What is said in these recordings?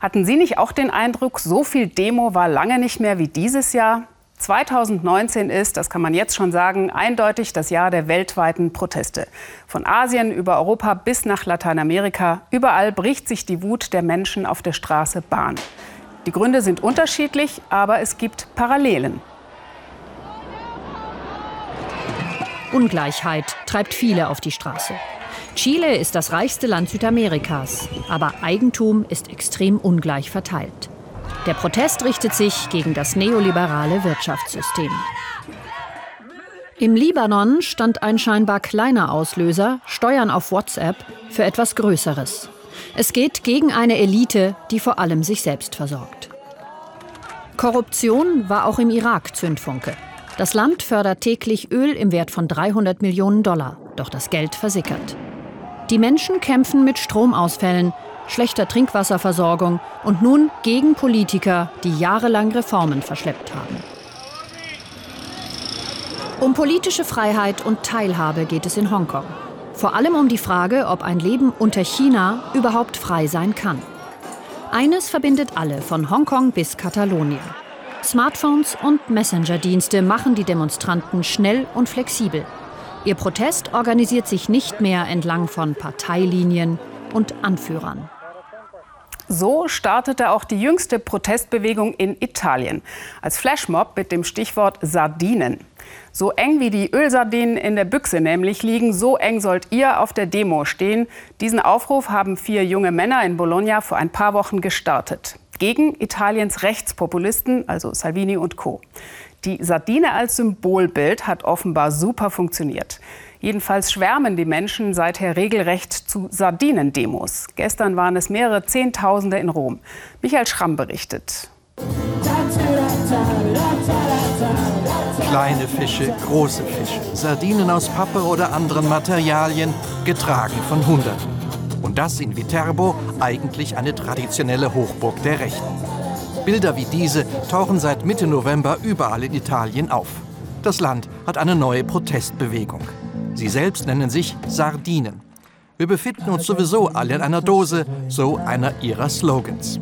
Hatten Sie nicht auch den Eindruck, so viel Demo war lange nicht mehr wie dieses Jahr? 2019 ist, das kann man jetzt schon sagen, eindeutig das Jahr der weltweiten Proteste. Von Asien über Europa bis nach Lateinamerika, überall bricht sich die Wut der Menschen auf der Straße Bahn. Die Gründe sind unterschiedlich, aber es gibt Parallelen. Ungleichheit treibt viele auf die Straße. Chile ist das reichste Land Südamerikas, aber Eigentum ist extrem ungleich verteilt. Der Protest richtet sich gegen das neoliberale Wirtschaftssystem. Im Libanon stand ein scheinbar kleiner Auslöser, Steuern auf WhatsApp, für etwas Größeres. Es geht gegen eine Elite, die vor allem sich selbst versorgt. Korruption war auch im Irak Zündfunke. Das Land fördert täglich Öl im Wert von 300 Millionen Dollar, doch das Geld versickert. Die Menschen kämpfen mit Stromausfällen, schlechter Trinkwasserversorgung und nun gegen Politiker, die jahrelang Reformen verschleppt haben. Um politische Freiheit und Teilhabe geht es in Hongkong. Vor allem um die Frage, ob ein Leben unter China überhaupt frei sein kann. Eines verbindet alle, von Hongkong bis Katalonien. Smartphones und Messenger-Dienste machen die Demonstranten schnell und flexibel. Ihr Protest organisiert sich nicht mehr entlang von Parteilinien und Anführern. So startete auch die jüngste Protestbewegung in Italien als Flashmob mit dem Stichwort Sardinen. So eng wie die Ölsardinen in der Büchse nämlich liegen, so eng sollt ihr auf der Demo stehen. Diesen Aufruf haben vier junge Männer in Bologna vor ein paar Wochen gestartet. Gegen Italiens Rechtspopulisten, also Salvini und Co. Die Sardine als Symbolbild hat offenbar super funktioniert. Jedenfalls schwärmen die Menschen seither regelrecht zu Sardinendemos. Gestern waren es mehrere Zehntausende in Rom. Michael Schramm berichtet. Kleine Fische, große Fische, Sardinen aus Pappe oder anderen Materialien, getragen von Hunderten. Und das in Viterbo, eigentlich eine traditionelle Hochburg der Rechten. Bilder wie diese tauchen seit Mitte November überall in Italien auf. Das Land hat eine neue Protestbewegung. Sie selbst nennen sich Sardinen. Wir befinden uns sowieso alle in einer Dose, so einer ihrer Slogans.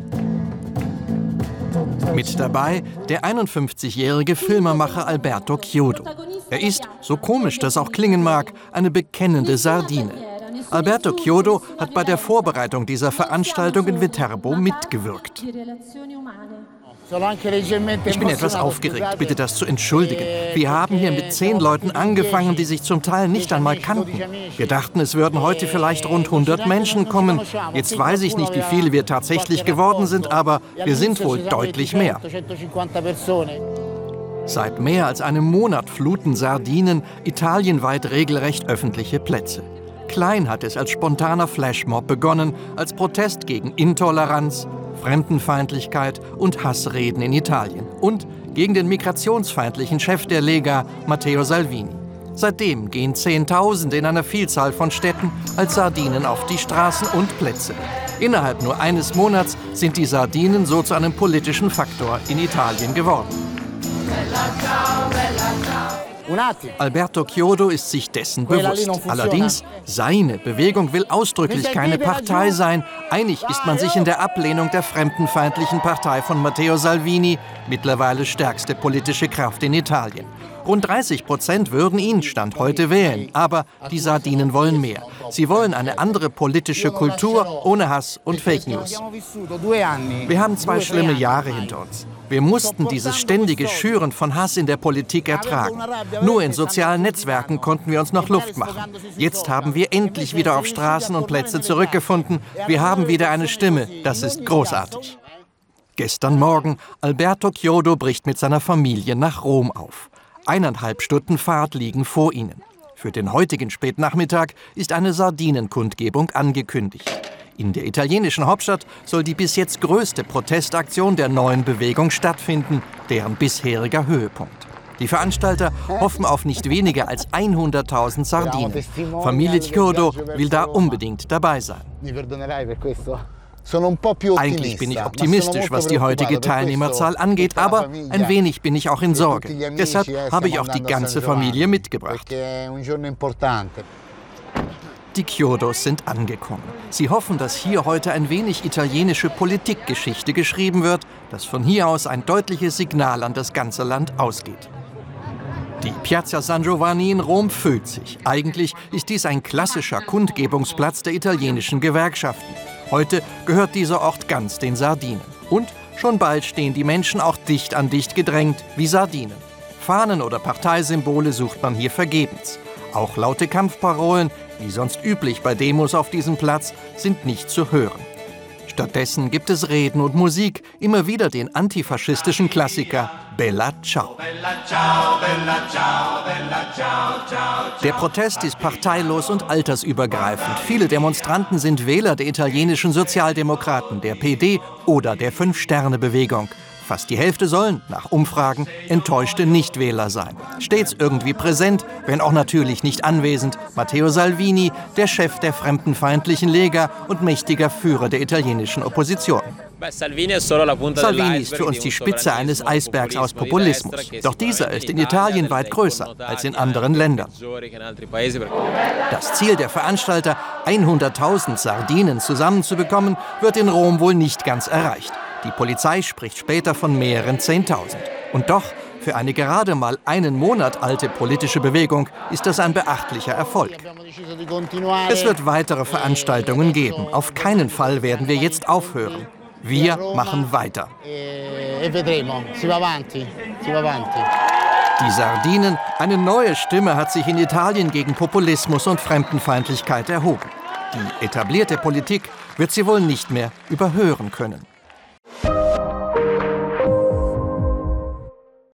Mit dabei der 51-jährige Filmemacher Alberto Chiodo. Er ist, so komisch das auch klingen mag, eine bekennende Sardine. Alberto Chiodo hat bei der Vorbereitung dieser Veranstaltung in Viterbo mitgewirkt. Ich bin etwas aufgeregt, bitte das zu entschuldigen. Wir haben hier mit zehn Leuten angefangen, die sich zum Teil nicht einmal kannten. Wir dachten, es würden heute vielleicht rund 100 Menschen kommen. Jetzt weiß ich nicht, wie viele wir tatsächlich geworden sind, aber wir sind wohl deutlich mehr. Seit mehr als einem Monat fluten Sardinen italienweit regelrecht öffentliche Plätze. Klein hat es als spontaner Flashmob begonnen, als Protest gegen Intoleranz, Fremdenfeindlichkeit und Hassreden in Italien und gegen den migrationsfeindlichen Chef der Lega, Matteo Salvini. Seitdem gehen Zehntausende in einer Vielzahl von Städten als Sardinen auf die Straßen und Plätze. Innerhalb nur eines Monats sind die Sardinen so zu einem politischen Faktor in Italien geworden. Alberto Chiodo ist sich dessen bewusst. Allerdings, seine Bewegung will ausdrücklich keine Partei sein. Einig ist man sich in der Ablehnung der fremdenfeindlichen Partei von Matteo Salvini, mittlerweile stärkste politische Kraft in Italien. Rund 30 Prozent würden ihn Stand heute wählen. Aber die Sardinen wollen mehr. Sie wollen eine andere politische Kultur ohne Hass und Fake News. Wir haben zwei schlimme Jahre hinter uns. Wir mussten dieses ständige Schüren von Hass in der Politik ertragen. Nur in sozialen Netzwerken konnten wir uns noch Luft machen. Jetzt haben wir endlich wieder auf Straßen und Plätze zurückgefunden. Wir haben wieder eine Stimme. Das ist großartig. Gestern Morgen, Alberto Chiodo bricht mit seiner Familie nach Rom auf. Eineinhalb Stunden Fahrt liegen vor ihnen. Für den heutigen Spätnachmittag ist eine Sardinenkundgebung angekündigt. In der italienischen Hauptstadt soll die bis jetzt größte Protestaktion der neuen Bewegung stattfinden, deren bisheriger Höhepunkt. Die Veranstalter hoffen auf nicht weniger als 100.000 Sardinen. Familie Chiodo will da unbedingt dabei sein. Eigentlich bin ich optimistisch, was die heutige Teilnehmerzahl angeht, aber ein wenig bin ich auch in Sorge. Deshalb habe ich auch die ganze Familie mitgebracht. Die Chiodos sind angekommen. Sie hoffen, dass hier heute ein wenig italienische Politikgeschichte geschrieben wird, dass von hier aus ein deutliches Signal an das ganze Land ausgeht. Die Piazza San Giovanni in Rom füllt sich. Eigentlich ist dies ein klassischer Kundgebungsplatz der italienischen Gewerkschaften. Heute gehört dieser Ort ganz den Sardinen. Und schon bald stehen die Menschen auch dicht an dicht gedrängt wie Sardinen. Fahnen oder Parteisymbole sucht man hier vergebens. Auch laute Kampfparolen, wie sonst üblich bei Demos auf diesem Platz, sind nicht zu hören. Stattdessen gibt es Reden und Musik, immer wieder den antifaschistischen Klassiker Bella Ciao. Der Protest ist parteilos und altersübergreifend. Viele Demonstranten sind Wähler der italienischen Sozialdemokraten, der PD oder der Fünf-Sterne-Bewegung. Fast die Hälfte sollen, nach Umfragen, enttäuschte Nichtwähler sein. Stets irgendwie präsent, wenn auch natürlich nicht anwesend, Matteo Salvini, der Chef der fremdenfeindlichen Lega und mächtiger Führer der italienischen Opposition. Salvini ist für uns die Spitze eines Eisbergs aus Populismus. Doch dieser ist in Italien weit größer als in anderen Ländern. Das Ziel der Veranstalter, 100.000 Sardinen zusammenzubekommen, wird in Rom wohl nicht ganz erreicht. Die Polizei spricht später von mehreren Zehntausend. Und doch, für eine gerade mal einen Monat alte politische Bewegung ist das ein beachtlicher Erfolg. Es wird weitere Veranstaltungen geben. Auf keinen Fall werden wir jetzt aufhören. Wir machen weiter. Die Sardinen, eine neue Stimme hat sich in Italien gegen Populismus und Fremdenfeindlichkeit erhoben. Die etablierte Politik wird sie wohl nicht mehr überhören können.